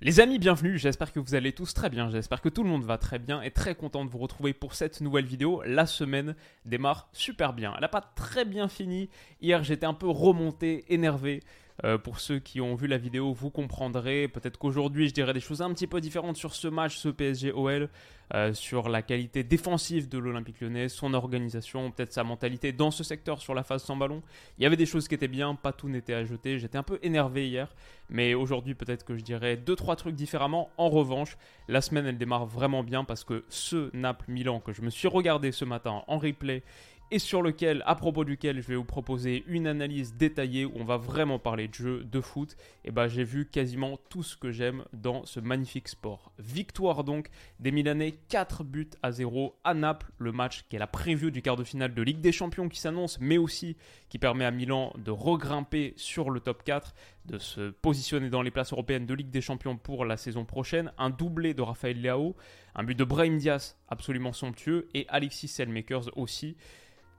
Les amis, bienvenue, j'espère que vous allez tous très bien, j'espère que tout le monde va très bien et très content de vous retrouver pour cette nouvelle vidéo. La semaine démarre super bien. Elle n'a pas très bien fini. Hier, j'étais un peu remonté, énervé. Euh, pour ceux qui ont vu la vidéo, vous comprendrez. Peut-être qu'aujourd'hui, je dirais des choses un petit peu différentes sur ce match, ce PSG-OL, euh, sur la qualité défensive de l'Olympique lyonnais, son organisation, peut-être sa mentalité dans ce secteur sur la phase sans ballon. Il y avait des choses qui étaient bien, pas tout n'était à jeter. J'étais un peu énervé hier, mais aujourd'hui, peut-être que je dirais deux, trois trucs différemment. En revanche, la semaine, elle démarre vraiment bien parce que ce Naples-Milan que je me suis regardé ce matin en replay et sur lequel, à propos duquel je vais vous proposer une analyse détaillée où on va vraiment parler de jeu, de foot, et ben j'ai vu quasiment tout ce que j'aime dans ce magnifique sport. Victoire donc des Milanais, 4 buts à 0 à Naples, le match qui est la preview du quart de finale de Ligue des Champions qui s'annonce, mais aussi qui permet à Milan de regrimper sur le top 4, de se positionner dans les places européennes de Ligue des Champions pour la saison prochaine, un doublé de Raphaël Leao, un but de Brahim Diaz absolument somptueux, et Alexis Selmakers aussi.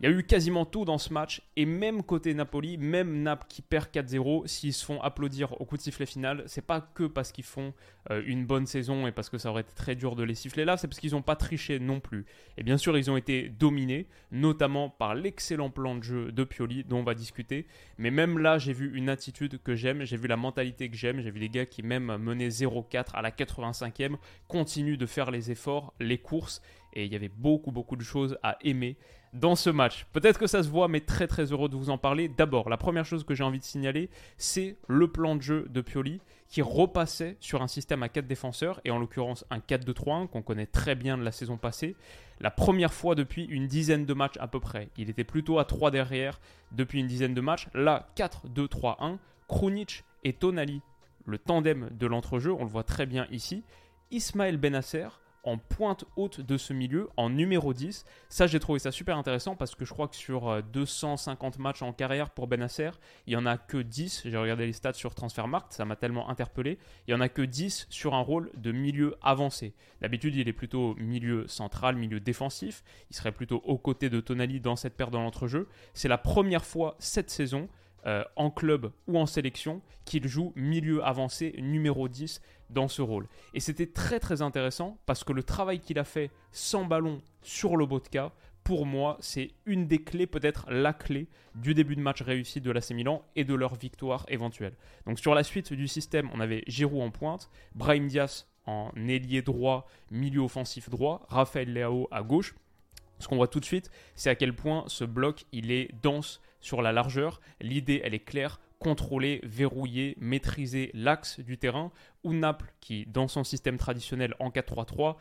Il y a eu quasiment tout dans ce match, et même côté Napoli, même Naples qui perd 4-0, s'ils se font applaudir au coup de sifflet final, c'est pas que parce qu'ils font euh, une bonne saison et parce que ça aurait été très dur de les siffler là, c'est parce qu'ils n'ont pas triché non plus. Et bien sûr, ils ont été dominés, notamment par l'excellent plan de jeu de Pioli, dont on va discuter. Mais même là, j'ai vu une attitude que j'aime, j'ai vu la mentalité que j'aime, j'ai vu des gars qui, même menés 0-4 à la 85e, continuent de faire les efforts, les courses, et il y avait beaucoup, beaucoup de choses à aimer dans ce match. Peut-être que ça se voit, mais très très heureux de vous en parler. D'abord, la première chose que j'ai envie de signaler, c'est le plan de jeu de Pioli qui repassait sur un système à 4 défenseurs, et en l'occurrence un 4-2-3-1 qu'on connaît très bien de la saison passée. La première fois depuis une dizaine de matchs à peu près. Il était plutôt à 3 derrière depuis une dizaine de matchs. Là, 4-2-3-1, Krunic et Tonali, le tandem de l'entrejeu, on le voit très bien ici. Ismaël Benasser, en pointe haute de ce milieu, en numéro 10. Ça, j'ai trouvé ça super intéressant parce que je crois que sur 250 euh, matchs en carrière pour Benasser, il n'y en a que 10. J'ai regardé les stats sur Transfermarkt, ça m'a tellement interpellé. Il n'y en a que 10 sur un rôle de milieu avancé. D'habitude, il est plutôt milieu central, milieu défensif. Il serait plutôt aux côtés de Tonali dans cette paire dans l'entrejeu. C'est la première fois cette saison euh, en club ou en sélection qu'il joue milieu avancé numéro 10 dans ce rôle. Et c'était très très intéressant parce que le travail qu'il a fait sans ballon sur le Botka, pour moi, c'est une des clés, peut-être la clé du début de match réussi de l'AC Milan et de leur victoire éventuelle. Donc sur la suite du système, on avait Giroud en pointe, Brahim Diaz en ailier droit, milieu offensif droit, Raphaël Leao à gauche. Ce qu'on voit tout de suite, c'est à quel point ce bloc, il est dense sur la largeur. L'idée, elle est claire contrôler, verrouiller, maîtriser l'axe du terrain, ou Naples, qui dans son système traditionnel en 4-3-3,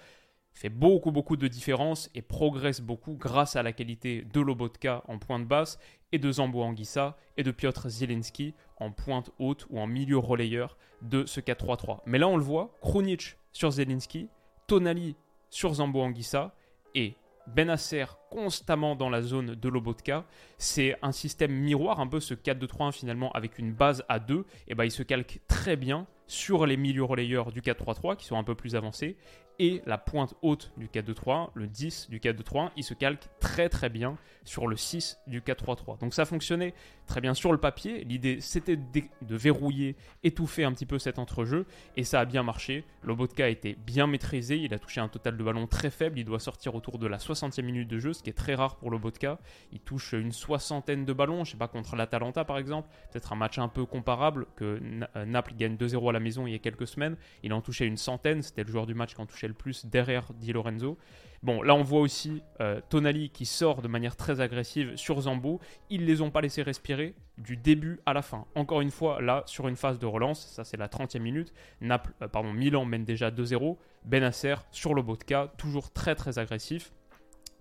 fait beaucoup beaucoup de différences et progresse beaucoup grâce à la qualité de Lobotka en pointe basse et de Zambo Anguissa et de Piotr Zielinski en pointe haute ou en milieu relayeur de ce 4-3-3. Mais là on le voit, Krunic sur Zielinski, Tonali sur Zambo Anguissa et Benasser constamment dans la zone de Lobotka. C'est un système miroir, un peu ce 4-2-3-1 finalement avec une base à 2. Et ben il se calque très bien sur les milieux relayeurs du 4-3-3 qui sont un peu plus avancés et la pointe haute du 4-2-3, le 10 du 4-2-3, il se calque très très bien sur le 6 du 4-3-3. Donc ça fonctionnait très bien sur le papier. L'idée c'était de verrouiller, étouffer un petit peu cet entrejeu et ça a bien marché. Lobotka a été bien maîtrisé, il a touché un total de ballon très faible, il doit sortir autour de la 60e minute de jeu, ce qui est très rare pour Lobotka. Il touche une soixantaine de ballons, je sais pas contre l'Atalanta par exemple, peut-être un match un peu comparable que euh, Naples gagne 2-0 à la maison il y a quelques semaines. Il en touchait une centaine, c'était le joueur du match qui en touchait le plus derrière Di Lorenzo. Bon, là on voit aussi euh, Tonali qui sort de manière très agressive sur Zambo. Ils les ont pas laissés respirer du début à la fin. Encore une fois, là sur une phase de relance, ça c'est la 30e minute. Naples, euh, pardon, Milan mène déjà 2-0. Benasser sur le Botka, toujours très très agressif.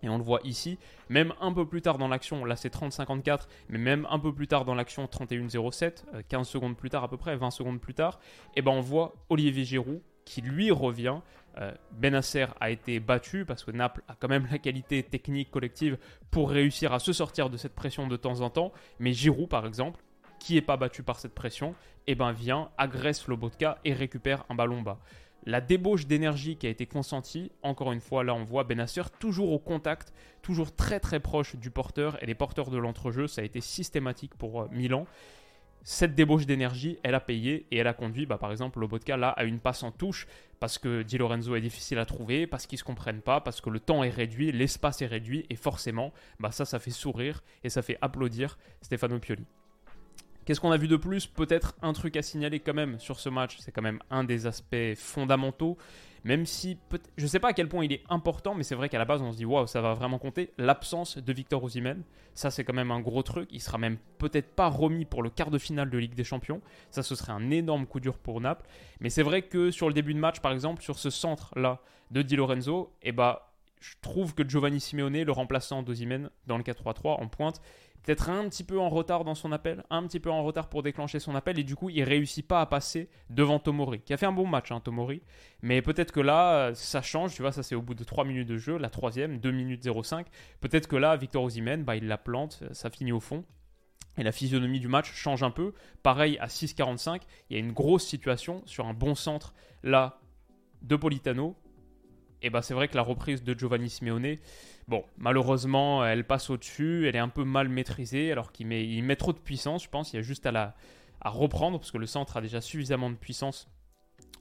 Et on le voit ici, même un peu plus tard dans l'action, là c'est 30-54, mais même un peu plus tard dans l'action, 31-07, 15 euh, secondes plus tard à peu près, 20 secondes plus tard, et eh ben on voit Olivier Giroud qui lui revient. Euh, Benasser a été battu parce que Naples a quand même la qualité technique collective pour réussir à se sortir de cette pression de temps en temps. Mais Giroud, par exemple, qui n'est pas battu par cette pression, et eh ben vient, agresse Lobotka et récupère un ballon bas. La débauche d'énergie qui a été consentie, encore une fois, là on voit Benasser toujours au contact, toujours très très proche du porteur et les porteurs de l'entrejeu, ça a été systématique pour euh, Milan. Cette débauche d'énergie, elle a payé et elle a conduit, bah, par exemple, Lobotka là à une passe en touche parce que Di Lorenzo est difficile à trouver, parce qu'ils ne se comprennent pas, parce que le temps est réduit, l'espace est réduit et forcément, bah, ça, ça fait sourire et ça fait applaudir Stefano Pioli. Qu'est-ce qu'on a vu de plus? Peut-être un truc à signaler quand même sur ce match, c'est quand même un des aspects fondamentaux, même si je ne sais pas à quel point il est important, mais c'est vrai qu'à la base on se dit waouh ça va vraiment compter. L'absence de Victor Osimhen, ça c'est quand même un gros truc. Il sera même peut-être pas remis pour le quart de finale de Ligue des Champions. Ça ce serait un énorme coup dur pour Naples. Mais c'est vrai que sur le début de match par exemple, sur ce centre là de Di Lorenzo, eh bah je trouve que Giovanni Simeone, le remplaçant d'Osimhen dans le 4-3-3 en pointe, peut-être un petit peu en retard dans son appel, un petit peu en retard pour déclencher son appel, et du coup, il réussit pas à passer devant Tomori, qui a fait un bon match, hein, Tomori. Mais peut-être que là, ça change, tu vois, ça c'est au bout de 3 minutes de jeu, la troisième, 2 minutes 05. Peut-être que là, Victor Osimhen, bah, il la plante, ça finit au fond. Et la physionomie du match change un peu. Pareil, à 6,45, il y a une grosse situation sur un bon centre, là, de Politano. Et bah, c'est vrai que la reprise de Giovanni Simeone, Bon, malheureusement, elle passe au-dessus, elle est un peu mal maîtrisée, alors qu'il met, il met trop de puissance, je pense. Il y a juste à la à reprendre, parce que le centre a déjà suffisamment de puissance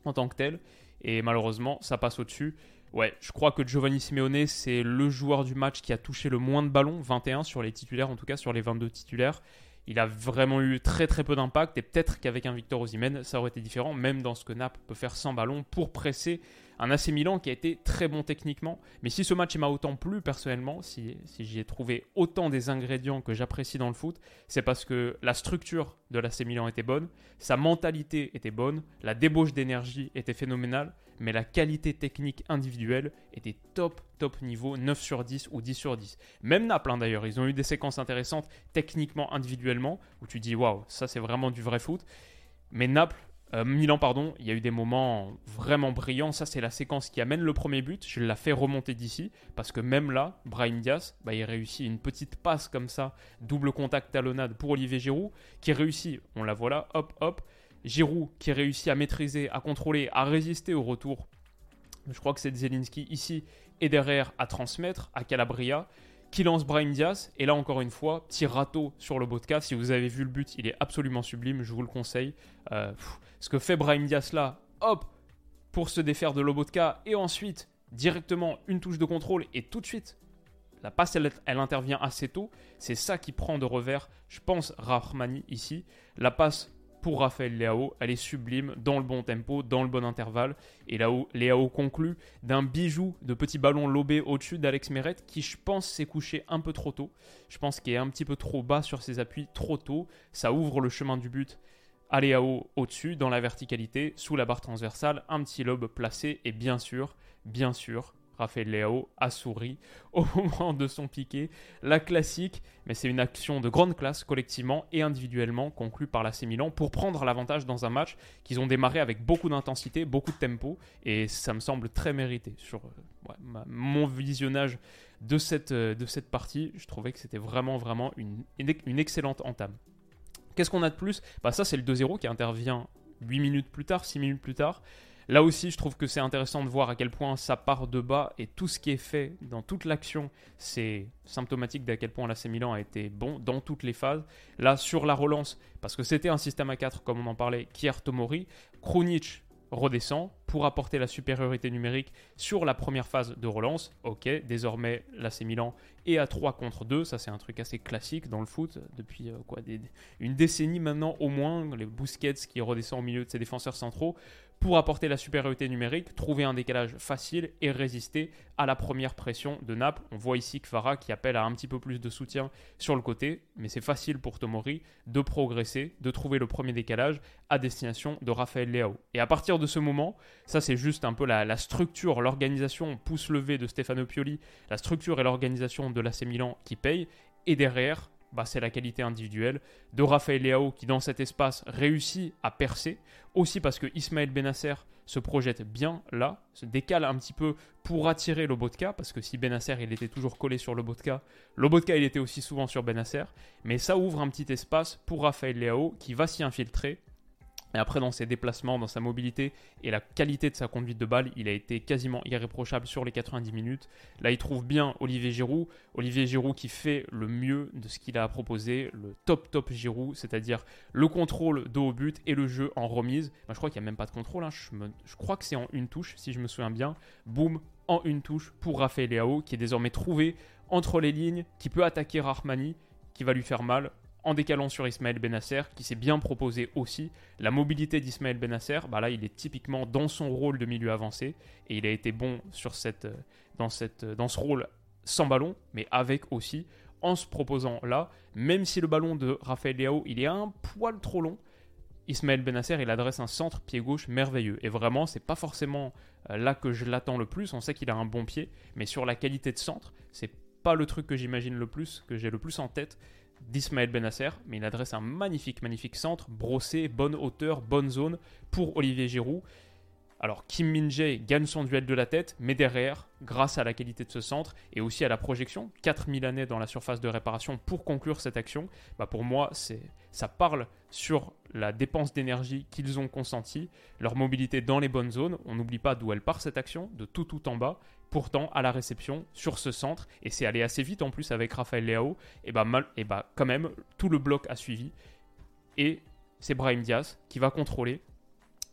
en tant que tel. Et malheureusement, ça passe au-dessus. Ouais, je crois que Giovanni Simeone, c'est le joueur du match qui a touché le moins de ballons, 21 sur les titulaires, en tout cas sur les 22 titulaires. Il a vraiment eu très très peu d'impact, et peut-être qu'avec un Victor Osimhen, ça aurait été différent, même dans ce que Naples peut faire sans ballon pour presser un AC Milan qui a été très bon techniquement. Mais si ce match m'a autant plu personnellement, si, j'y ai trouvé autant des ingrédients que j'apprécie dans le foot, c'est parce que la structure de l'AC Milan était bonne, sa mentalité était bonne, la débauche d'énergie était phénoménale, mais la qualité technique individuelle était top, top niveau, 9 sur 10 ou 10 sur 10. Même Naples hein, d'ailleurs, ils ont eu des séquences intéressantes techniquement, individuellement, où tu dis waouh, ça c'est vraiment du vrai foot. Mais Naples euh, Milan, pardon, il y a eu des moments vraiment brillants. Ça, c'est la séquence qui amène le premier but. Je l'ai fait remonter d'ici parce que même là, Brahim Diaz, bah, il réussit une petite passe comme ça, double contact talonnade pour Olivier Giroud, qui réussit, on la voit là, hop, hop. Giroud qui réussit à maîtriser, à contrôler, à résister au retour. Je crois que c'est Zelinski ici et derrière à transmettre à Calabria qui lance Brahim Diaz. Et là, encore une fois, petit râteau sur le Botka. Si vous avez vu le but, il est absolument sublime, je vous le conseille. Euh, ce que fait Brahim Diaz là, hop, pour se défaire de Lobotka, et ensuite, directement, une touche de contrôle, et tout de suite, la passe, elle, elle intervient assez tôt. C'est ça qui prend de revers, je pense, Rahmani ici. La passe pour Raphaël Leao. Elle est sublime, dans le bon tempo, dans le bon intervalle. Et là où Leao conclut d'un bijou de petit ballon lobé au-dessus d'Alex Meret, qui je pense s'est couché un peu trop tôt. Je pense qu'il est un petit peu trop bas sur ses appuis, trop tôt. Ça ouvre le chemin du but à Leao au-dessus, dans la verticalité, sous la barre transversale, un petit lobe placé. Et bien sûr, bien sûr, Raphaël Léo a souri au moment de son piqué. La classique, mais c'est une action de grande classe collectivement et individuellement conclue par l'AC Milan pour prendre l'avantage dans un match qu'ils ont démarré avec beaucoup d'intensité, beaucoup de tempo et ça me semble très mérité. Sur euh, mon visionnage de cette, euh, de cette partie, je trouvais que c'était vraiment, vraiment une, une excellente entame. Qu'est-ce qu'on a de plus? Bah Ça, c'est le 2-0 qui intervient 8 minutes plus tard, 6 minutes plus tard. Là aussi, je trouve que c'est intéressant de voir à quel point ça part de bas et tout ce qui est fait dans toute l'action, c'est symptomatique d'à quel point l'AC Milan a été bon dans toutes les phases. Là, sur la relance, parce que c'était un système à 4 comme on en parlait, Kier Tomori, Krunic redescend pour apporter la supériorité numérique sur la première phase de relance. Ok, désormais l'AC Milan est à 3 contre 2, ça c'est un truc assez classique dans le foot depuis euh, quoi, une décennie maintenant au moins, les Busquets qui redescend au milieu de ses défenseurs centraux pour apporter la supériorité numérique, trouver un décalage facile et résister à la première pression de Naples. On voit ici Kvara qui appelle à un petit peu plus de soutien sur le côté, mais c'est facile pour Tomori de progresser, de trouver le premier décalage à destination de Raphaël Leao. Et à partir de ce moment, Ça, c'est juste un peu la, structure, l'organisation pouce levé de Stefano Pioli, la structure et l'organisation de l'AC Milan qui payent. Et derrière, bah, c'est la qualité individuelle. De Raphaël Leao qui, dans cet espace, réussit à percer. Aussi parce que Ismaël Benasser se projette bien là, se décale un petit peu pour attirer Lobotka, parce que si Benasser il était toujours collé sur Lobotka, Lobotka il était aussi souvent sur Benasser, mais ça ouvre un petit espace pour Raphaël Leao qui va s'y infiltrer après, dans ses déplacements, dans sa mobilité et la qualité de sa conduite de balle, il a été quasiment irréprochable sur les 90 minutes. Là, il trouve bien Olivier Giroud. Olivier Giroud qui fait le mieux de ce qu'il a proposé, le top top Giroud, c'est-à-dire le contrôle de haut but et le jeu en remise. je crois qu'il n'y a même pas de contrôle. Hein. Je, je, crois que c'est en une touche, si je me souviens bien. Boum, en une touche pour Raphaël Leao, qui est désormais trouvé entre les lignes, qui peut attaquer Rahmani, qui va lui faire mal en décalant sur Ismaël Benasser, qui s'est bien proposé aussi. La mobilité d'Ismaël Benasser, bah là, il est typiquement dans son rôle de milieu avancé, et il a été bon sur cette, euh, euh, dans ce rôle sans ballon, mais avec aussi, en se proposant là, même si le ballon de Raphaël Leao, il est un poil trop long, Ismaël Benasser, il adresse un centre pied gauche merveilleux. Et vraiment, c'est pas forcément euh, là que je l'attends le plus. On sait qu'il a un bon pied, mais sur la qualité de centre, c'est pas le truc que j'imagine le plus, que j'ai le plus en tête d'Ismaël Benasser, mais il adresse un magnifique, magnifique centre, brossé, bonne hauteur, bonne zone pour Olivier Giroud. Alors Kim Min-jae gagne son duel de la tête, mais derrière, grâce à la qualité de ce centre et aussi à la projection, 4 années dans la surface de réparation pour conclure cette action, bah pour moi, c'est ça parle sur la dépense d'énergie qu'ils ont consentie, leur mobilité dans les bonnes zones. On n'oublie pas d'où elle part cette action, de tout tout en bas. Pourtant, à la réception, sur ce centre, et c'est allé assez vite en plus avec Raphaël Leao, et bah, mal, et bah quand même, tout le bloc a suivi. Et c'est Brahim Diaz qui va contrôler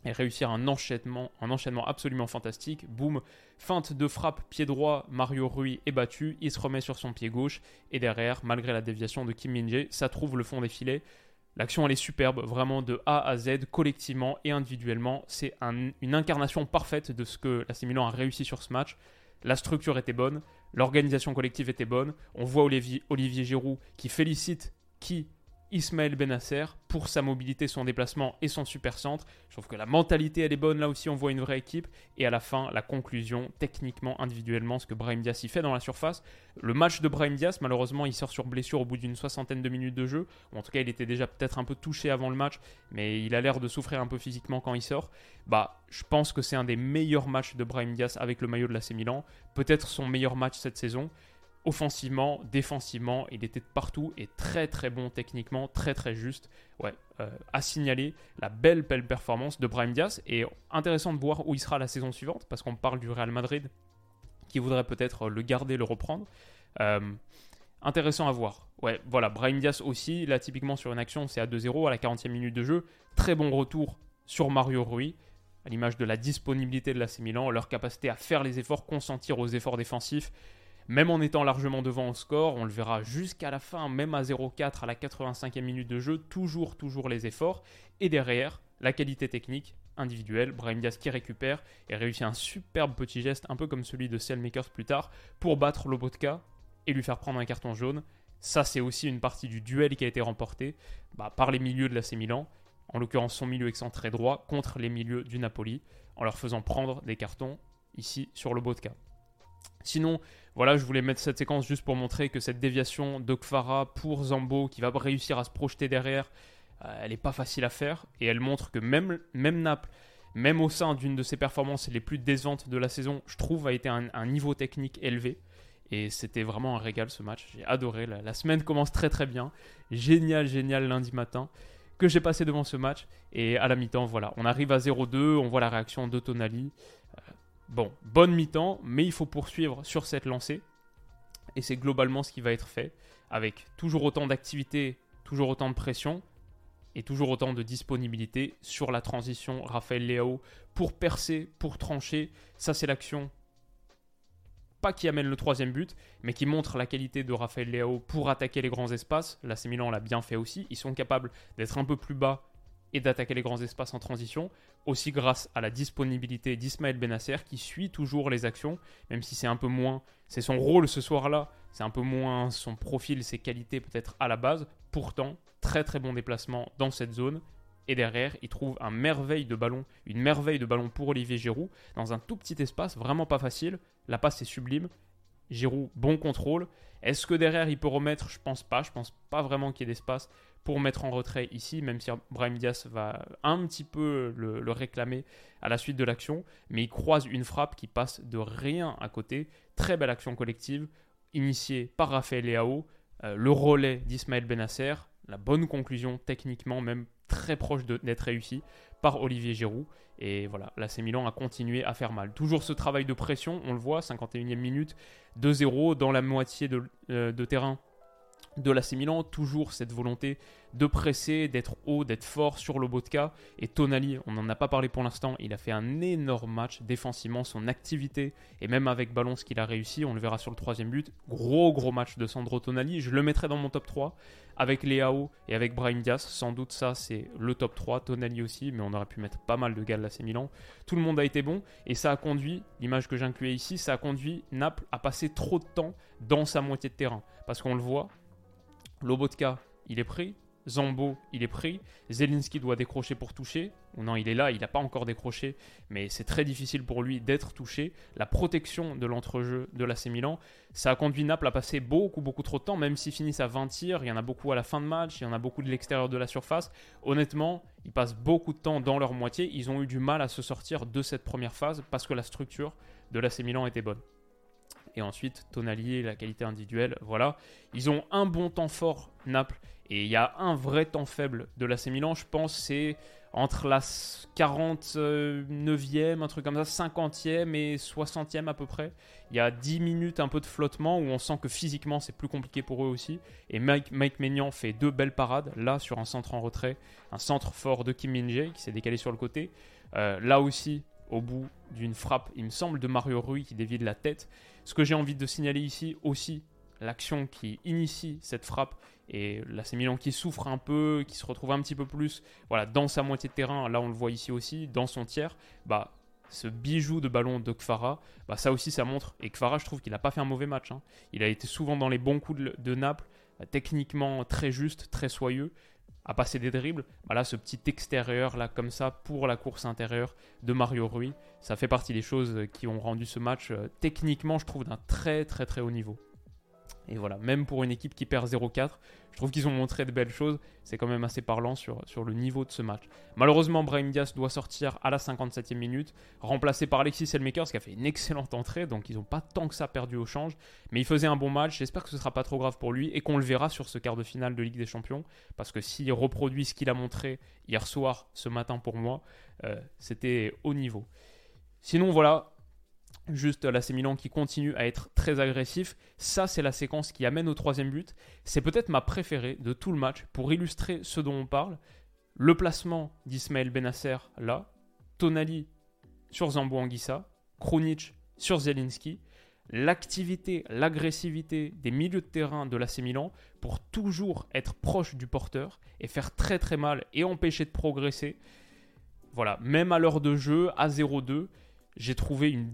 et réussir un enchaînement, un enchaînement absolument fantastique. Boum, feinte de frappe, pied droit, Mario Rui est battu, il se remet sur son pied gauche, et derrière, malgré la déviation de Kim Min-jae, ça trouve le fond des filets. L'action elle est superbe, vraiment de A à Z, collectivement et individuellement. C'est une incarnation parfaite de ce que la Milan a réussi sur ce match. La structure était bonne, l'organisation collective était bonne. On voit Olivier, Olivier Giroud qui félicite qui Ismaël Benasser pour sa mobilité, son déplacement et son super centre. Je trouve que la mentalité elle est bonne là aussi, on voit une vraie équipe. Et à la fin, la conclusion, techniquement, individuellement, ce que Brahim Diaz y fait dans la surface. Le match de Brahim Diaz, malheureusement, il sort sur blessure au bout d'une soixantaine de minutes de jeu. en tout cas, il était déjà peut-être un peu touché avant le match, mais il a l'air de souffrir un peu physiquement quand il sort. Bah, je pense que c'est un des meilleurs matchs de Brahim Diaz avec le maillot de l'AC Milan. Peut-être son meilleur match cette saison offensivement, défensivement, il était de partout et très très bon techniquement, très très juste. Ouais, euh, à signaler la belle belle performance de Brahim Diaz et intéressant de voir où il sera la saison suivante parce qu'on parle du Real Madrid qui voudrait peut-être le garder, le reprendre. Euh, intéressant à voir. Ouais, voilà, Brahim Diaz aussi, là typiquement sur une action, c'est à 2-0 à la 40e minute de jeu. Très bon retour sur Mario Rui, à l'image de la disponibilité de l'AC Milan, leur capacité à faire les efforts, consentir aux efforts défensifs même en étant largement devant au score, on le verra jusqu'à la fin, même à 0-4 à la 85e minute de jeu, toujours, toujours les efforts. Et derrière, la qualité technique individuelle, Brahim Diaz qui récupère et réussit un superbe petit geste, un peu comme celui de Selmakers plus tard, pour battre Lobotka et lui faire prendre un carton jaune. Ça, c'est aussi une partie du duel qui a été remporté bah, par les milieux de l'AC Milan, en l'occurrence son milieu excentré droit, contre les milieux du Napoli, en leur faisant prendre des cartons ici sur Lobotka. Sinon, voilà, je voulais mettre cette séquence juste pour montrer que cette déviation d'Okfara pour Zambo, qui va réussir à se projeter derrière, euh, elle n'est pas facile à faire. Et elle montre que même, même Naples, même au sein d'une de ses performances les plus décevantes de la saison, je trouve, a été un, niveau technique élevé. Et c'était vraiment un régal ce match. J'ai adoré. La, la, semaine commence très très bien. Génial, génial lundi matin que j'ai passé devant ce match. Et à la mi-temps, voilà, on arrive à 0-2. On voit la réaction de Tonali. Bon, bonne mi-temps, mais il faut poursuivre sur cette lancée. Et c'est globalement ce qui va être fait, avec toujours autant d'activité, toujours autant de pression, et toujours autant de disponibilité sur la transition Raphaël Leao pour percer, pour trancher. Ça, c'est l'action, pas qui amène le troisième but, mais qui montre la qualité de Raphaël Leao pour attaquer les grands espaces. La Milan l'a bien fait aussi. Ils sont capables d'être un peu plus bas et d'attaquer les grands espaces en transition, aussi grâce à la disponibilité d'Ismaël Benasser qui suit toujours les actions, même si c'est un peu moins, c'est son rôle ce soir-là, c'est un peu moins son profil, ses qualités peut-être à la base, pourtant très très bon déplacement dans cette zone, Et derrière, il trouve un merveille de ballon, une merveille de ballon pour Olivier Giroud, dans un tout petit espace, vraiment pas facile. La passe est sublime. Giroud, bon contrôle. Est-ce que derrière il peut remettre? Je pense pas. Je pense pas vraiment qu'il y ait d'espace pour mettre en retrait ici, même si Brahim Diaz va un petit peu le, réclamer à la suite de l'action. Mais il croise une frappe qui passe de rien à côté. Très belle action collective, initiée par Raphaël Leao. Euh, le relais d'Ismaël Benasser. La bonne conclusion, techniquement, même très proche d'être réussi par Olivier Giroud. Et voilà, l'AC Milan a continué à faire mal. Toujours ce travail de pression, on le voit, 51e minute, 2-0 dans la moitié de, euh, de terrain de l'AC Milan, toujours cette volonté de presser, d'être haut, d'être fort sur le Botka. Et Tonali, on n'en a pas parlé pour l'instant, il a fait un énorme match défensivement, son activité, et même avec ballon ce qu'il a réussi, on le verra sur le troisième but. Gros gros match de Sandro Tonali, je le mettrai dans mon top 3, avec Léao et avec Brahim Diaz, sans doute ça c'est le top 3, Tonali aussi, mais on aurait pu mettre pas mal de gars de l'AC Milan. Tout le monde a été bon, et ça a conduit, l'image que j'incluais ici, ça a conduit Naples à passer trop de temps dans sa moitié de terrain. Parce qu'on le voit, Lobotka, il est pris. Zambo, il est pris. Zelinski doit décrocher pour toucher. Non, il est là, il n'a pas encore décroché, mais c'est très difficile pour lui d'être touché. La protection de l'entrejeu de l'AC Milan, ça a conduit Naples à passer beaucoup, beaucoup trop de temps, même s'ils finissent à 20 tirs. Il y en a beaucoup à la fin de match, il y en a beaucoup de l'extérieur de la surface. Honnêtement, ils passent beaucoup de temps dans leur moitié. Ils ont eu du mal à se sortir de cette première phase parce que la structure de l'AC Milan était bonne et ensuite Tonali, la qualité individuelle, voilà. Ils ont un bon temps fort, Naples, et il y a un vrai temps faible de l'AC Milan, je pense, c'est entre la 49e, un truc comme ça, 50e et 60e à peu près. Il y a 10 minutes un peu de flottement où on sent que physiquement c'est plus compliqué pour eux aussi. Et Mike, Mike Maignan fait deux belles parades, là sur un centre en retrait, un centre fort de Kim Min-jae qui s'est décalé sur le côté. Euh, là aussi, au bout d'une frappe, il me semble, de Mario Rui qui dévie de la tête. Ce que j'ai envie de signaler ici aussi, l'action qui initie cette frappe et là c'est Milan qui souffre un peu, qui se retrouve un petit peu plus voilà, dans sa moitié de terrain, là on le voit ici aussi, dans son tiers, bah ce bijou de ballon de Kfara, bah ça aussi ça montre, et Kfara je trouve qu'il n'a pas fait un mauvais match, hein. il a été souvent dans les bons coups de, Naples, techniquement très juste, très soyeux, à passer des dribbles. Voilà, ce petit extérieur là comme ça pour la course intérieure de Mario Rui, ça fait partie des choses qui ont rendu ce match euh, techniquement, je trouve, d'un très très très haut niveau. Et voilà, même pour une équipe qui perd 0-4, je trouve qu'ils ont montré de belles choses. C'est quand même assez parlant sur, le niveau de ce match. Malheureusement, Brahim Diaz doit sortir à la 57e minute, remplacé par Alexis Selmakers qui a fait une excellente entrée, donc ils n'ont pas tant que ça perdu au change. Mais il faisait un bon match, j'espère que ce ne sera pas trop grave pour lui et qu'on le verra sur ce quart de finale de Ligue des Champions. Parce que s'il reproduit ce qu'il a montré hier soir, ce matin pour moi, euh, c'était haut niveau. Sinon, voilà, Juste l'AC Milan qui continue à être très agressif. Ça, c'est la séquence qui amène au troisième but. C'est peut-être ma préférée de tout le match pour illustrer ce dont on parle. Le placement d'Ismaël Benasser là, Tonali sur Zambo Anguissa, Krunic sur Zelinski, l'activité, l'agressivité des milieux de terrain de l'AC Milan pour toujours être proche du porteur et faire très très mal et empêcher de progresser. Voilà, même à l'heure de jeu, à 0-2, j'ai trouvé une,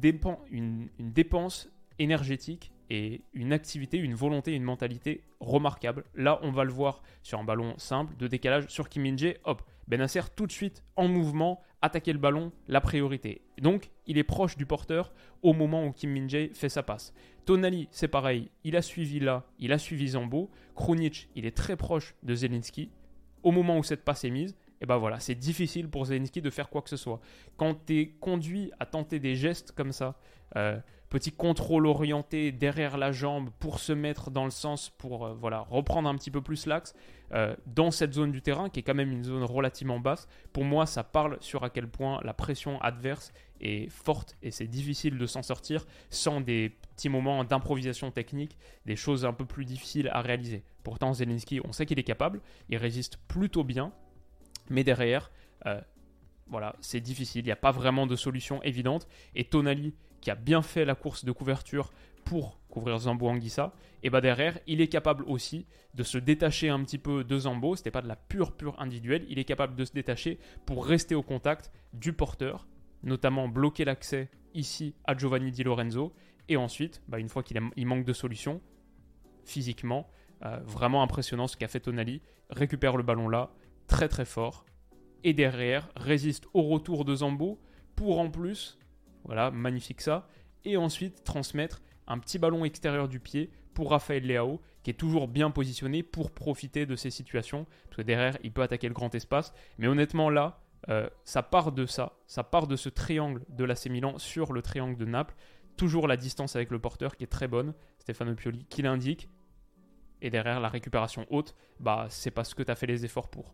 dépense énergétique et une activité, une volonté, une mentalité remarquable. Là, on va le voir sur un ballon simple de décalage sur Kim Min-jae. Hop, Benacer tout de suite en mouvement, attaquer le ballon, la priorité. Donc, il est proche du porteur au moment où Kim Min-jae fait sa passe. Tonali, c'est pareil, il a suivi là, il a suivi Zambo. Krunic, il est très proche de Zelinski. Au moment où cette passe est mise, et ben voilà, c'est difficile pour Zelensky de faire quoi que ce soit. Quand tu es conduit à tenter des gestes comme ça, euh, petit contrôle orienté derrière la jambe pour se mettre dans le sens, pour euh, voilà, reprendre un petit peu plus l'axe, euh, dans cette zone du terrain, qui est quand même une zone relativement basse, pour moi, ça parle sur à quel point la pression adverse est forte et c'est difficile de s'en sortir sans des petits moments d'improvisation technique, des choses un peu plus difficiles à réaliser. Pourtant, Zelensky, on sait qu'il est capable, il résiste plutôt bien, mais derrière, euh, voilà, c'est difficile. Il n'y a pas vraiment de solution évidente. Et Tonali, qui a bien fait la course de couverture pour couvrir Zambo Anguissa, et bah derrière, il est capable aussi de se détacher un petit peu de Zambo. C'était pas de la pure, pure individuelle. Il est capable de se détacher pour rester au contact du porteur, notamment bloquer l'accès ici à Giovanni Di Lorenzo. Et ensuite, bah, une fois qu'il manque de solution, physiquement, euh, vraiment impressionnant ce qu'a fait Tonali. Récupère le ballon là, très très fort. et derrière résiste au retour de Zambo pour en plus, voilà, magnifique ça, et ensuite transmettre un petit ballon extérieur du pied pour Raphaël Leao, qui est toujours bien positionné pour profiter de ces situations, parce que derrière, il peut attaquer le grand espace. Mais honnêtement, là, euh, ça part de ça, ça part de ce triangle de l'AC Milan sur le triangle de Naples. Toujours la distance avec le porteur qui est très bonne, Stefano Pioli, qui l'indique. Et derrière, la récupération haute, bah, c'est parce que tu as fait les efforts pour.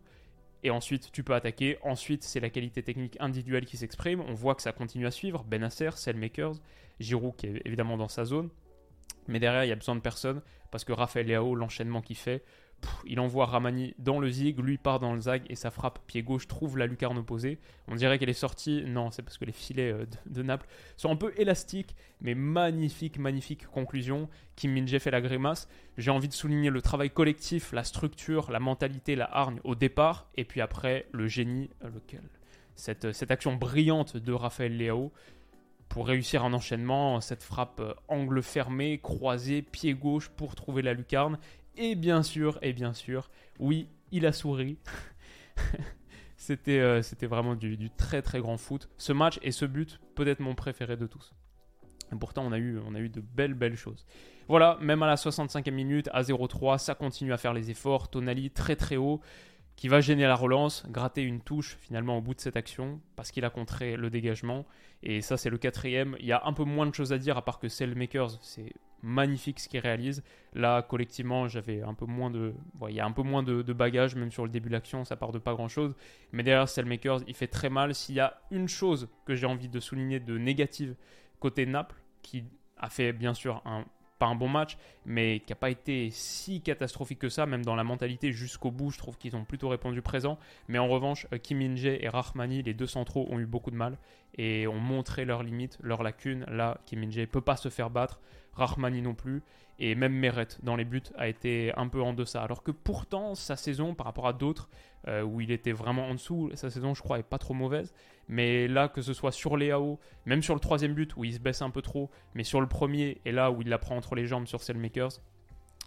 Et ensuite, tu peux attaquer. Ensuite, c'est la qualité technique individuelle qui s'exprime. On voit que ça continue à suivre. Benacer, Selmakers, Giroud qui est évidemment dans sa zone. Mais derrière, il y a besoin de personne parce que Raphaël Leao, l'enchaînement qu'il fait, il envoie Ramani dans le zig, lui part dans le zag et sa frappe pied gauche trouve la lucarne opposée. On dirait qu'elle est sortie, non, c'est parce que les filets euh, de, Naples sont un peu élastiques, mais magnifique, magnifique conclusion. Kim Min-jae fait la grimace. J'ai envie de souligner le travail collectif, la structure, la mentalité, la hargne au départ, et puis après le génie, euh, lequel cette, cette action brillante de Raphaël Leao pour réussir un enchaînement, cette frappe euh, angle fermé, croisé, pied gauche pour trouver la lucarne. Et bien sûr, et bien sûr, oui, il a souri. c'était, euh, c'était vraiment du, très très grand foot. Ce match et ce but, peut-être mon préféré de tous. Et pourtant, on a, eu, on a eu de belles, belles choses. Voilà, même à la 65e minute, à 0-3, ça continue à faire les efforts. Tonali très très haut qui va gêner la relance, gratter une touche finalement au bout de cette action, parce qu'il a contré le dégagement. Et ça, c'est le quatrième. Il y a un peu moins de choses à dire, à part que Cellmakers, c'est magnifique ce qu'il réalise. Là, collectivement, j'avais un peu moins de. il y a un peu moins de, bagages, même sur le début de l'action, ça part de pas grand chose. Mais derrière, Cellmakers, il fait très mal. S'il y a une chose que j'ai envie de souligner de négative côté Naples, qui a fait bien sûr un pas un bon match, mais qui n'a pas été si catastrophique que ça, même dans la mentalité jusqu'au bout, je trouve qu'ils ont plutôt répondu présent. Mais en revanche, euh, Kim min et Rahmani, les deux centraux, ont eu beaucoup de mal et ont montré leurs limites, leurs lacunes. Là, Kim min ne peut pas se faire battre, Rahmani non plus. Et même Meret dans les buts a été un peu en deçà. Alors que pourtant, sa saison, par rapport à d'autres, euh, où il était vraiment en dessous, sa saison, je crois, est pas trop mauvaise. Mais là, que ce soit sur les AO, même sur le troisième but, où il se baisse un peu trop, mais sur le premier, et là où il la prend entre les jambes sur Cellmakers,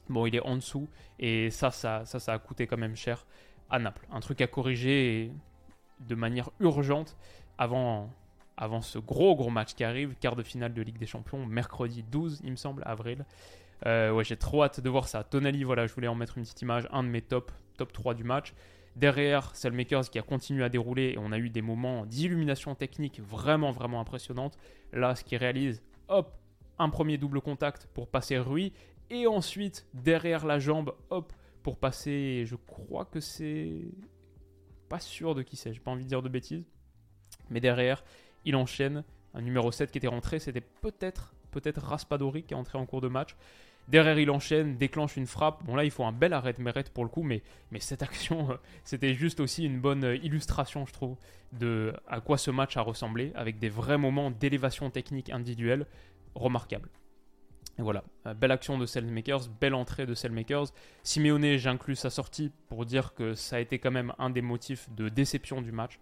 bon, il est en dessous. Et ça, ça, ça, ça a coûté quand même cher à Naples. Un truc à corriger de manière urgente avant, avant ce gros gros match qui arrive, quart de finale de Ligue des Champions, mercredi 12, il me semble, avril. Euh, ouais, j'ai trop hâte de voir ça. Tonali, voilà, je voulais en mettre une petite image, un de mes top, top 3 du match. Derrière, Cellmakers qui a continué à dérouler et on a eu des moments d'illumination technique vraiment, vraiment impressionnantes. Là, ce qu'il réalise, hop, un premier double contact pour passer Rui. Et ensuite, derrière la jambe, hop, pour passer, je crois que c'est... Pas sûr de qui c'est, j'ai pas envie de dire de bêtises. Mais derrière, il enchaîne. Un numéro 7 qui était rentré, c'était peut-être peut-être Raspadori qui est entré en cours de match. Derrière, il enchaîne, déclenche une frappe. Bon, là, il faut un bel arrêt de mérite pour le coup, mais, mais cette action, euh, c'était juste aussi une bonne euh, illustration, je trouve, de à quoi ce match a ressemblé, avec des vrais moments d'élévation technique individuelle remarquables. Et voilà, euh, belle action de Cellmakers, belle entrée de Cellmakers. Simeone, j'inclus sa sortie pour dire que ça a été quand même un des motifs de déception du match.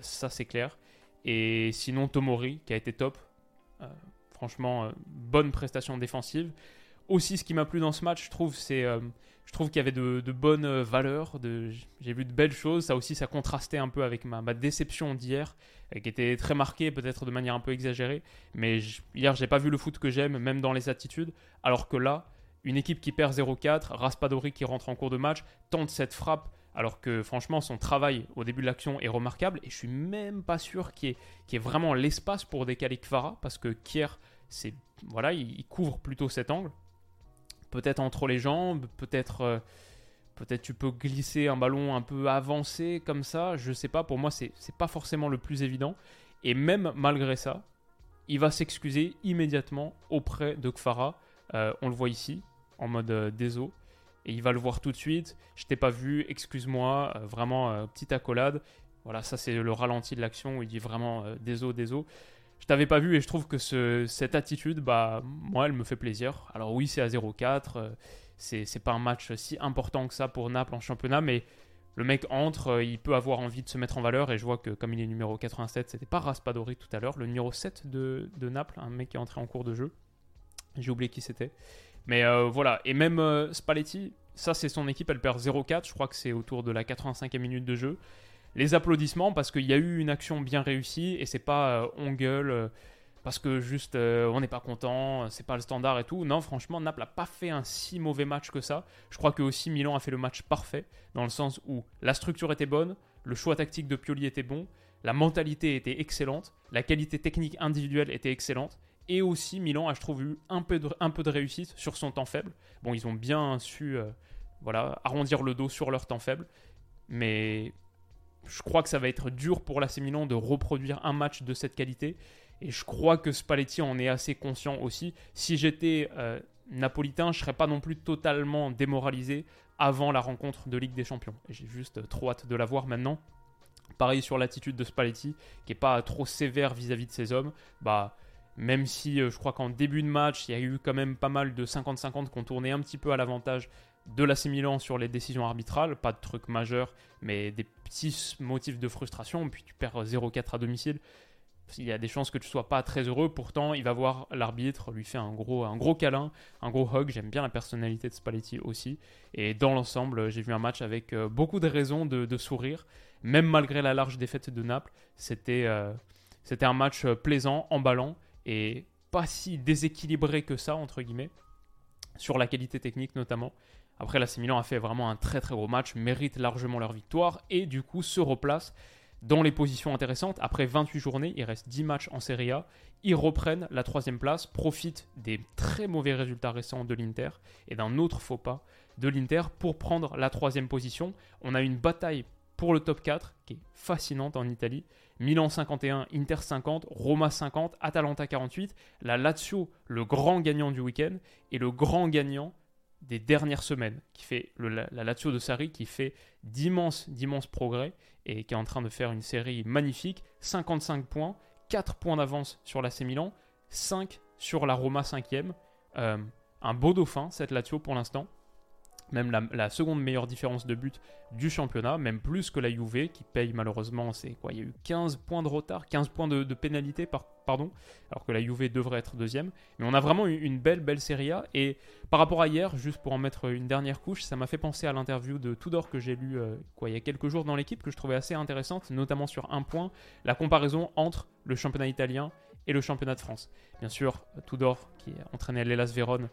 ça, c'est clair. Et sinon, Tomori, qui a été top. franchement, bonne prestation défensive aussi, ce qui m'a plu dans ce match, je trouve, c'est, euh, je trouve qu'il y avait de, bonnes euh, valeurs. J'ai vu de belles choses. Ça aussi, ça contrastait un peu avec ma, déception d'hier, euh, qui était très marquée, peut-être de manière un peu exagérée. Mais je, hier, j'ai pas vu le foot que j'aime, même dans les attitudes. Alors que là, une équipe qui perd 0-4, Raspadori qui rentre en cours de match, tente cette frappe. Alors que franchement, son travail au début de l'action est remarquable. Et je suis même pas sûr qu'il y ait, vraiment l'espace pour décaler Kvara, parce que Kier, c'est, voilà, il couvre plutôt cet angle peut-être entre les jambes, peut-être euh, peut-être tu peux glisser un ballon un peu avancé comme ça, je sais pas, pour moi c'est pas forcément le plus évident. Et même malgré ça, il va s'excuser immédiatement auprès de Kfara. Euh, on le voit ici, en mode euh, déso. Et il va le voir tout de suite. Je t'ai pas vu, excuse-moi. vraiment, petite accolade. Voilà, ça c'est le ralenti de l'action où il dit vraiment déso, déso je t'avais pas vu et je trouve que cette attitude, bah, moi, elle me fait plaisir. Alors oui, c'est à 0-4, euh, c'est, pas un match si important que ça pour Naples en championnat, mais le mec entre, euh, il peut avoir envie de se mettre en valeur et je vois que comme il est numéro 87, c'était pas Raspadori tout à l'heure, le numéro 7 de, Naples, un mec qui est entré en cours de jeu. J'ai oublié qui c'était. Mais euh, voilà, et même Spalletti, ça c'est son équipe, elle perd 0-4, je crois que c'est autour de la 85e minute de jeu. les applaudissements parce qu'il y a eu une action bien réussie et c'est pas euh, on gueule euh, parce que juste euh, on n'est pas content, c'est pas le standard et tout. Non, franchement, Naples n'a pas fait un si mauvais match que ça. Je crois que aussi Milan a fait le match parfait dans le sens où la structure était bonne, le choix tactique de Pioli était bon, la mentalité était excellente, la qualité technique individuelle était excellente. Et aussi, Milan a, je trouve, eu un peu de, réussite sur son temps faible. Bon, ils ont bien su voilà, arrondir le dos sur leur temps faible. Mais je crois que ça va être dur pour l'AC Milan de reproduire un match de cette qualité. Et je crois que Spalletti en est assez conscient aussi. Si j'étais euh, napolitain, je serais pas non plus totalement démoralisé avant la rencontre de Ligue des Champions. J'ai juste trop hâte de la voir maintenant. Pareil sur l'attitude de Spalletti, qui est pas trop sévère vis-à-vis de ses hommes. Bah, même si euh, je crois qu'en début de match, il y a eu quand même pas mal de 50-50 qui ont tourné un petit peu à l'avantage de l'AC Milan sur les décisions arbitrales, pas de trucs majeurs, mais des petits motifs de frustration, puis tu perds 0-4 à domicile. Il y a des chances que tu sois pas très heureux, pourtant il va voir l'arbitre, lui fait un gros, un gros câlin, un gros hug. J'aime bien la personnalité de Spalletti aussi. Et dans l'ensemble, j'ai vu un match avec euh, beaucoup de raisons de, sourire, même malgré la large défaite de Naples. C'était euh, un match euh, plaisant, emballant et pas si déséquilibré que ça, entre guillemets, sur la qualité technique notamment. Après, l'AC Milan a fait vraiment un très très gros match, mérite largement leur victoire et du coup se replace dans les positions intéressantes. Après 28 journées, il reste 10 matchs en Serie A. Ils reprennent la troisième place, profitent des très mauvais résultats récents de l'Inter et d'un autre faux pas de l'Inter pour prendre la troisième position. On a une bataille pour le top 4 qui est fascinante en Italie. Milan 51, Inter 50, Roma 50, Atalanta 48, la Lazio le grand gagnant du week-end et le grand gagnant des dernières semaines, qui fait la, Lazio de Sarri, qui fait d'immenses, d'immenses progrès et qui est en train de faire une série magnifique. 55 points, 4 points d'avance sur l'AC Milan, 5 sur la Roma 5e. Euh, un beau dauphin, cette Lazio pour l'instant même la, seconde meilleure différence de but du championnat, même plus que la Juve qui paye malheureusement, c'est quoi Il y a eu 15 points de retard, 15 points de, pénalité, par, pardon, alors que la Juve devrait être deuxième. Mais on a vraiment eu une belle, belle Serie A. Et par rapport à hier, juste pour en mettre une dernière couche, ça m'a fait penser à l'interview de Tudor que j'ai lu euh, quoi, il y a quelques jours dans l'équipe, que je trouvais assez intéressante, notamment sur un point, la comparaison entre le championnat italien et le championnat de France. Bien sûr, Tudor, qui entraînait l'Elas Vérone,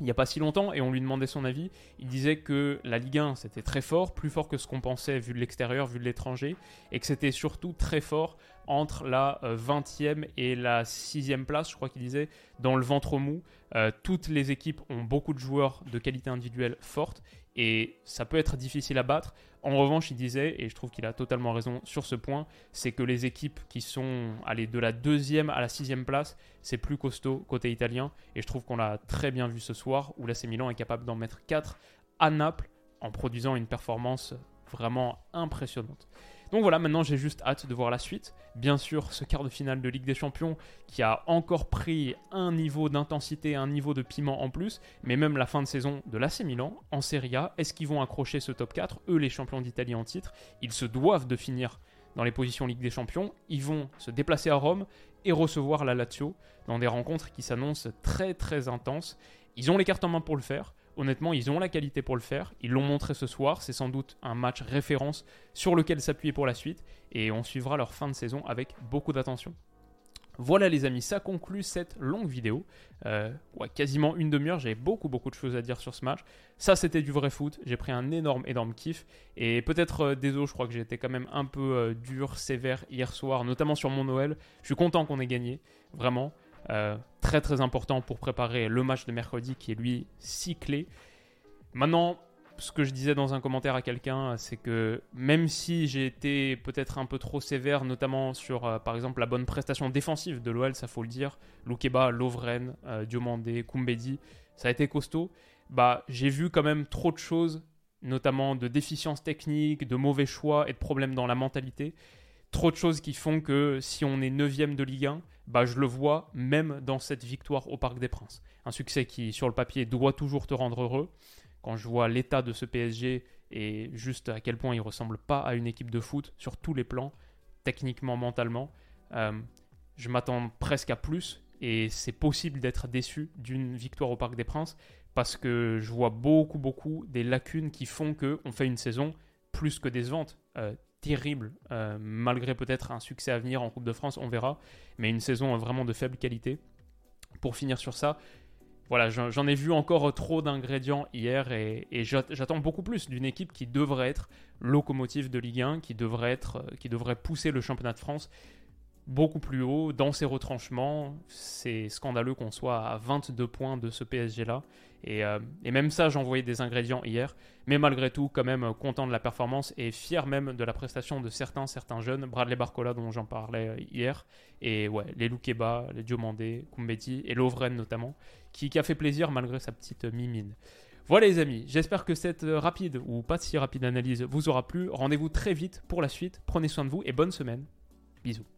il n'y a pas si longtemps et on lui demandait son avis. Il disait que la Ligue 1 c'était très fort, plus fort que ce qu'on pensait vu de l'extérieur, vu de l'étranger, et que c'était surtout très fort entre la 20e euh, et la 6e place, je crois qu'il disait, dans le ventre mou. Euh, toutes les équipes ont beaucoup de joueurs de qualité individuelle forte et ça peut être difficile à battre. En revanche, il disait, et je trouve qu'il a totalement raison sur ce point, c'est que les équipes qui sont allées de la deuxième à la sixième place, c'est plus costaud côté italien. Et je trouve qu'on l'a très bien vu ce soir, où l'AC Milan est capable d'en mettre 4 à Naples en produisant une performance vraiment impressionnante. Donc voilà, maintenant j'ai juste hâte de voir la suite. Bien sûr, ce quart de finale de Ligue des Champions qui a encore pris un niveau d'intensité, un niveau de piment en plus, mais même la fin de saison de l'AC Milan en Serie A, est-ce qu'ils vont accrocher ce top 4 Eux, les champions d'Italie en titre, ils se doivent de finir dans les positions Ligue des Champions. Ils vont se déplacer à Rome et recevoir la Lazio dans des rencontres qui s'annoncent très très intenses. Ils ont les cartes en main pour le faire. Honnêtement, ils ont la qualité pour le faire. Ils l'ont montré ce soir. C'est sans doute un match référence sur lequel s'appuyer pour la suite. Et on suivra leur fin de saison avec beaucoup d'attention. Voilà les amis, ça conclut cette longue vidéo. Euh, quasiment une demi-heure, j'avais beaucoup beaucoup de choses à dire sur ce match. Ça c'était du vrai foot, j'ai pris un énorme énorme kiff. Et peut-être euh, désolé, je crois que été quand même un peu euh, dur, sévère hier soir, notamment sur mon Noël. Je suis content qu'on ait gagné, vraiment. Euh, très très important pour préparer le match de mercredi qui est lui si clé. Maintenant, ce que je disais dans un commentaire à quelqu'un, c'est que même si j'ai été peut-être un peu trop sévère, notamment sur euh, par exemple la bonne prestation défensive de l'OL, ça faut le dire, Loukeba, Lovren, euh, Diomandé, Kumbedi, ça a été costaud. Bah, j'ai vu quand même trop de choses, notamment de déficiences techniques, de mauvais choix et de problèmes dans la mentalité. Trop de choses qui font que si on est 9ème de Ligue 1, bah, je le vois même dans cette victoire au Parc des Princes. Un succès qui, sur le papier, doit toujours te rendre heureux. Quand je vois l'état de ce PSG et juste à quel point il ressemble pas à une équipe de foot sur tous les plans, techniquement, mentalement, euh, je m'attends presque à plus et c'est possible d'être déçu d'une victoire au Parc des Princes parce que je vois beaucoup, beaucoup des lacunes qui font qu'on fait une saison plus que décevante. Euh, terrible, malgré peut-être un succès à venir en Coupe de France, on verra, mais une saison vraiment de faible qualité. Pour finir sur ça, voilà, j'en ai vu encore trop d'ingrédients hier et, j'attends beaucoup plus d'une équipe qui devrait être locomotive de Ligue 1, qui devrait, être, qui devrait pousser le championnat de France beaucoup plus haut dans ses retranchements. C'est scandaleux qu'on soit à 22 points de ce PSG-là. Euh, et, même ça, j'en voyais des ingrédients hier. Mais malgré tout, quand même content de la performance et fier même de la prestation de certains, certains jeunes. Bradley Barcola, dont j'en parlais euh, hier. Et ouais, les Loukeba, les Diomandé, Koumbeti et Lovren notamment, qui, qui, a fait plaisir malgré sa petite mimine. Voilà les amis, j'espère que cette rapide ou pas si rapide analyse vous aura plu. Rendez-vous très vite pour la suite. Prenez soin de vous et bonne semaine. Bisous.